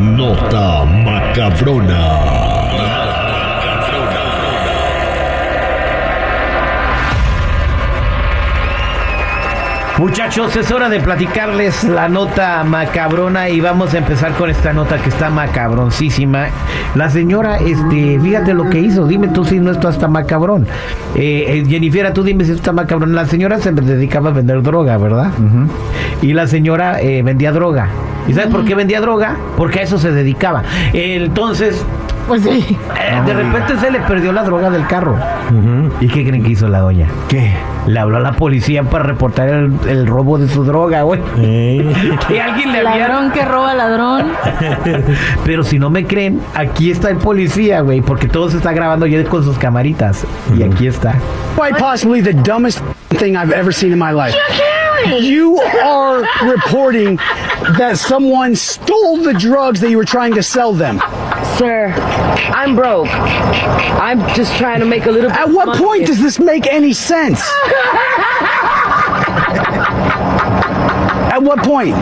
nota macabrona. Muchachos, es hora de platicarles la nota macabrona y vamos a empezar con esta nota que está macabroncísima. La señora, este, fíjate lo que hizo, dime tú si no esto está macabrón. Eh, eh, Jennifer, tú dime si esto está macabrón. La señora se dedicaba a vender droga, ¿verdad? Y la señora eh, vendía droga. ¿Y sabes por qué vendía droga? Porque a eso se dedicaba. Entonces, Pues sí. eh, de repente se le perdió la droga del carro. ¿Y qué creen que hizo la doña? ¿Qué? Le habló a la policía para reportar el, el robo de su droga, güey. Que alguien le había... Ladrón que roba ladrón. Pero si no me creen, aquí está el policía, güey, porque todo se está grabando ya con sus camaritas. Y aquí está. Quite possibly the dumbest thing I've ever seen in my life. You are reporting that someone stole the drugs that you were trying to sell them. Sir, I'm broke. I'm just trying to make a little At what point does this make any sense? At what point?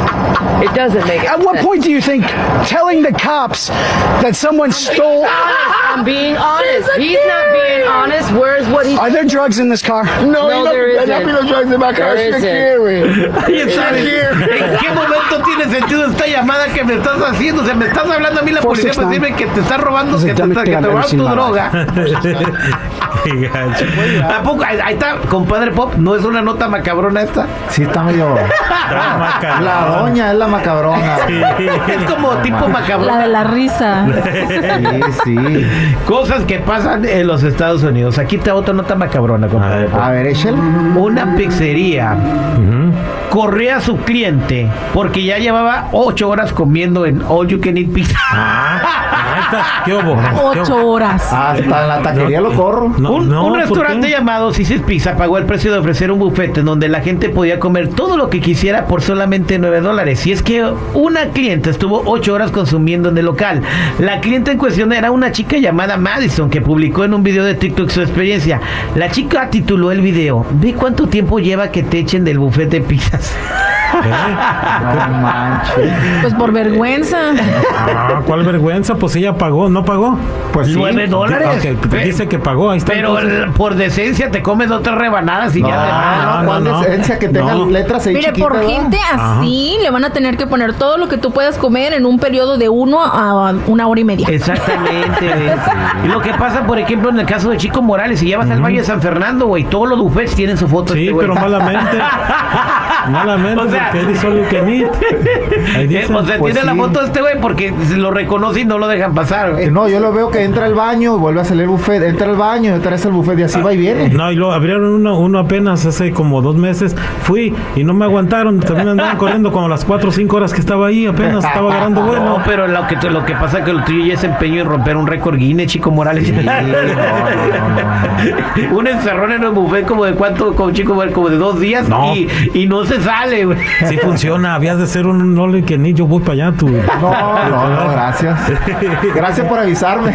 It doesn't make At what point do you think telling the cops that someone stole I'm being honest. He's not being honest. Where's what he Are there drugs in this car? No, there isn't. There isn't. Ahí está. ¿En qué momento tiene sentido esta llamada que me estás haciendo? O sea, me estás hablando a mí la policía para decirme que te está robando, que te, robaron tu droga. ¿A poco? Ahí ahí está, compadre Pop, ¿no es una nota macabrona esta? Sí, está medio. La doña es la macabrona. Es como tipo La macabrona. de la risa. Sí, sí. Cosas que pasan en los Estados Unidos. Aquí está otra nota macabrona, compadre. A ver. A ver, échale. Una pizzería corrió a su cliente porque ya llevaba ocho horas comiendo en All You Can Eat Pizza. Ahí está. ¿Qué hubo? ¿Qué Ocho horas. Hasta en la taquería lo corro. No, un, no, un ¿por restaurante llamado Sisis Pizza pagó el precio de ofrecer un buffet en donde la gente podía comer todo lo que quisiera por solamente 9 dólares. Y es que una clienta estuvo 8 horas consumiendo en el local. La clienta en cuestión era una chica llamada Madison que publicó en un video de TikTok su experiencia. La chica tituló el video Ve cuánto tiempo lleva que te echen del buffet de pizzas. No manches. Pues por vergüenza. Ah, ¿cuál vergüenza? Pues ella pagó, ¿no pagó? Pues sí. 9 dólares. Ok, Pe- dice que pagó, ahí está. Pero el- por decencia te comes dos tres rebanadas y No, ya de no, no, ¿cuál no. decencia que tengan No. letras ahí Mire, chiquitas, por ¿verdad? gente así le van a tener que poner todo lo que tú puedas comer en un periodo de uno a una hora y media. Exactamente. Y lo que pasa, por ejemplo, en el caso de Chico Morales, si llevas al Valle de San Fernando, güey, todos los buffets tienen su foto. Sí, este pero malamente. Malamente, O sea- porque él hizo lo que ni. Ahí Eh, dice. o sea, pues tiene la foto de este güey porque lo reconoce y no lo dejan pasar, güey. No, yo lo veo que entra al baño y vuelve a salir el buffet. Entra al baño, entra al buffet y así va y viene. No, y lo abrieron uno, uno apenas hace como dos meses. Fui y no me aguantaron. También andaban corriendo como las cuatro o cinco horas que estaba ahí. Apenas estaba agarrando No, vuelo. pero lo que, lo que pasa es que lo tuyo ya es empeño en romper un récord Guinness, Chico Morales. Sí, no, no, no, un encerrón en el buffet como de cuánto, como Chico Morales, como de dos días No. y, y no se sale, güey. Sí funciona. Habías de ser un Nole que ni yo voy para allá. Tú. No, no, no, gracias. Gracias por avisarme.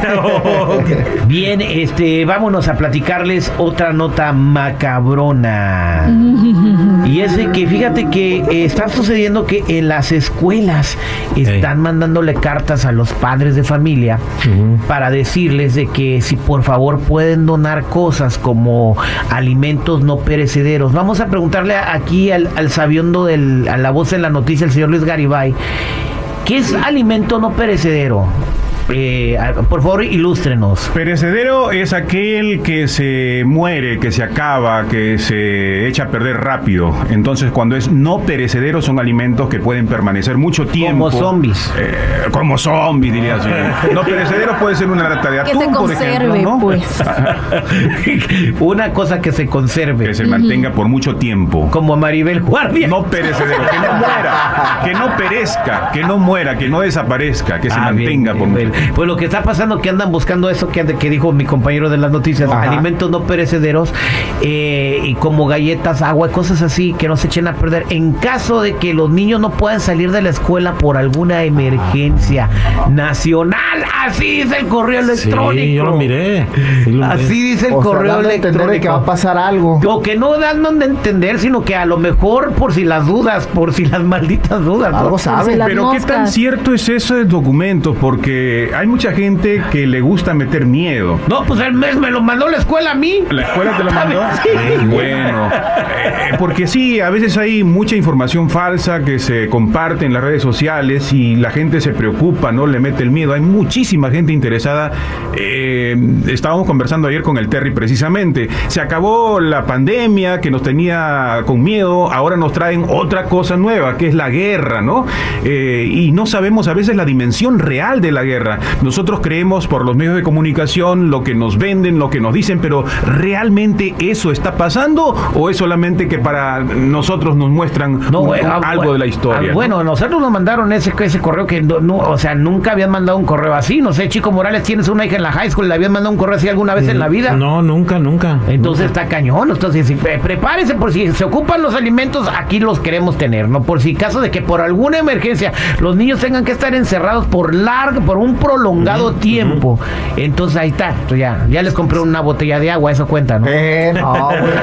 Bien, este, vámonos a platicarles otra nota macabrona. Y es de que fíjate que eh, está sucediendo que en las escuelas están mandándole cartas a los padres de familia para decirles de que si por favor pueden donar cosas como alimentos no perecederos. Vamos a preguntarle aquí al, al sabiondo del, a la voz en la noticia, el señor Luis Garibay, ¿qué es alimento no perecedero? Eh, por favor, ilústrenos. Perecedero es aquel que se muere, que se acaba, que se echa a perder rápido. Entonces, cuando es no perecedero, son alimentos que pueden permanecer mucho tiempo. Como zombies. Eh, como zombies, diría así. No perecedero puede ser una lata de Que atún, se por ejemplo, conserve, ¿no? pues. Una cosa que se conserve. Que se mantenga por mucho tiempo. Como a Maribel Guardia. No perecedero, que no muera, que no perezca, que no muera, que no desaparezca, que se Ah, bien, mantenga por bien, mucho Pues lo que está pasando que andan buscando eso que, que dijo mi compañero de las noticias, Ajá. alimentos no perecederos eh, y como galletas, agua, cosas así que no se echen a perder. En caso de que los niños no puedan salir de la escuela por alguna emergencia nacional, así dice el correo electrónico. Sí, yo lo miré. sí lo miré. Así dice el O sea, correo dando a entender de que va a electrónico. pasar algo. O que no dan donde entender, sino que a lo mejor por si las dudas, por si las malditas dudas. ¿no? Algo sabe. las Pero qué tan moscas. cierto es eso de documentos, porque hay mucha gente que le gusta meter miedo. No, pues el mes me lo mandó la escuela a mí. ¿La escuela te lo mandó? Sí. Bueno, eh, porque sí, a veces hay mucha información falsa que se comparte en las redes sociales y la gente se preocupa, ¿no? Le mete el miedo. Hay muchísima gente interesada. Eh, estábamos conversando ayer con el Terry precisamente. Se acabó la pandemia que nos tenía con miedo, ahora nos traen otra cosa nueva, que es la guerra, ¿no? Eh, y no sabemos a veces la dimensión real de la guerra. Nosotros creemos por los medios de comunicación lo que nos venden, lo que nos dicen, pero ¿realmente eso está pasando o es solamente que para nosotros nos muestran un- güey, ah, algo bueno, de la historia? ah, ¿no? Bueno, nosotros nos mandaron ese, ese correo que no, no, o sea, nunca habían mandado un correo así. No sé, Chico Morales, tienes una hija en la high school, ¿le habían mandado un correo así alguna vez en la vida? No, nunca, nunca. Entonces está cañón. Entonces, pre- prepárese por si se ocupan los alimentos, aquí los queremos tener, ¿no? Por si caso de que por alguna emergencia los niños tengan que estar encerrados por largo, por un prolongado tiempo. Entonces ahí está. Entonces, ya, ya les compré una botella de agua, eso cuenta, ¿no? Eh, no, güey.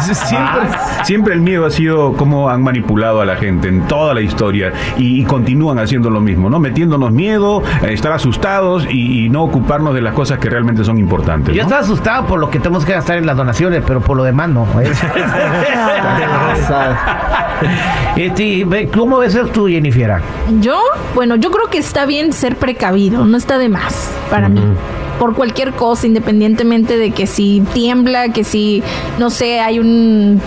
Siempre, siempre el miedo ha sido cómo han manipulado a la gente en toda la historia y, y continúan haciendo lo mismo, ¿no? Metiéndonos miedo, eh, estar asustados y, y no ocuparnos de las cosas que realmente son importantes. Yo estaba asustado por lo que tenemos que gastar en las donaciones, pero por lo demás no. Sea, este, ¿Cómo ves eso tú, Jennifer? Yo, bueno, yo creo que está bien ser precavido, no está de más para mí. Por cualquier cosa, independientemente de que si tiembla, que si, no sé, hay un...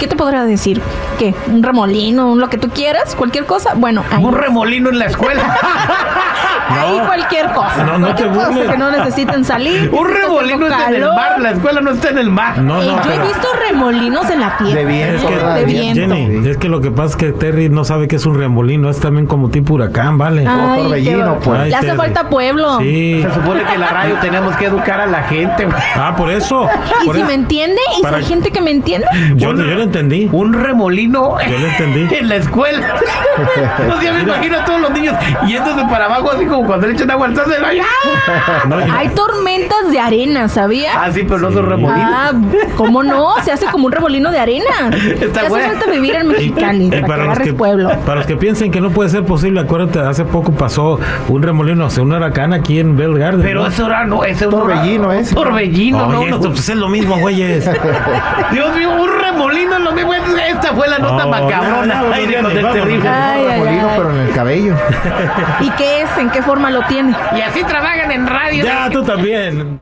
¿Qué te podrá decir? ¿Qué? ¿Un remolino? ¿Un lo que tú quieras? ¿Cualquier cosa? Bueno, ahí, Un remolino en la escuela. ahí cualquier cosa. No, no te burles. que no necesiten salir. Un que remolino está en el mar, la escuela no está en el mar. No, Eh, yo he visto remolinos en la tierra. De viento, ¿eh? ¿verdad? de De viento. Jenny, es que lo que pasa es que Terry no sabe que es un remolino, es también como tipo huracán, ¿vale? Ay, torbellino, pues. Ay, Le hace Terry. falta pueblo. Sí. Se supone que en la radio tenemos que educar a la gente. Ah, por eso. Y Por si eso. me entiende, y si hay gente que me entiende, Yo, yo lo entendí. Un remolino Yo lo entendí. en la escuela. o sea, me imagino a todos los niños yéndose para abajo, así como cuando le echan agua al de. No, yo- hay tormentas de arena, ¿sabía? Ah, sí, pero no son remolinos. Ah, ¿cómo no? Se hace como un remolino de arena. Está hace falta vivir en Mexicali Y para, agarres que, pueblo. para los que piensen que no puede ser posible, acuérdate, hace poco pasó un remolino, sea, un huracán aquí en Bell Garden. Pero ¿no? eso era, no, ese es un Torbellino ese. Torbellino, no, Oye, no. esto, pues, es lo mismo, güeyes. Dios mío, un remolino es lo mismo. Esta fue la nota No, macabrona. ya, Ay, ya, con el terrible. Ay, ay, remolino, ay. pero en el cabello. ¿Y qué es? ¿En qué forma lo tiene? Y así trabajan en radio. ya, tú también.